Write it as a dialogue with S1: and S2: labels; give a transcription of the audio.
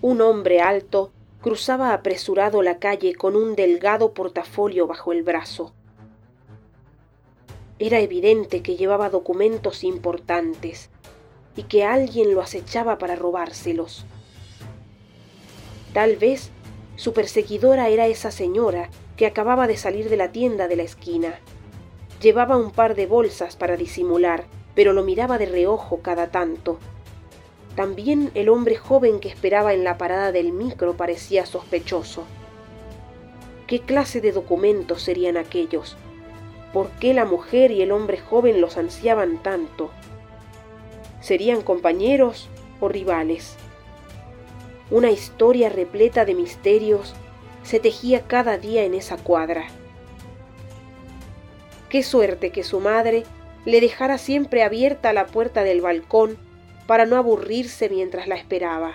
S1: un hombre alto cruzaba apresurado la calle con un delgado portafolio bajo el brazo. Era evidente que llevaba documentos importantes y que alguien lo acechaba para robárselos. Tal vez su perseguidora era esa señora que acababa de salir de la tienda de la esquina. Llevaba un par de bolsas para disimular, pero lo miraba de reojo cada tanto. También el hombre joven que esperaba en la parada del micro parecía sospechoso. ¿Qué clase de documentos serían aquellos? ¿Por qué la mujer y el hombre joven los ansiaban tanto? ¿Serían compañeros o rivales? Una historia repleta de misterios se tejía cada día en esa cuadra. Qué suerte que su madre le dejara siempre abierta la puerta del balcón para no aburrirse mientras la esperaba.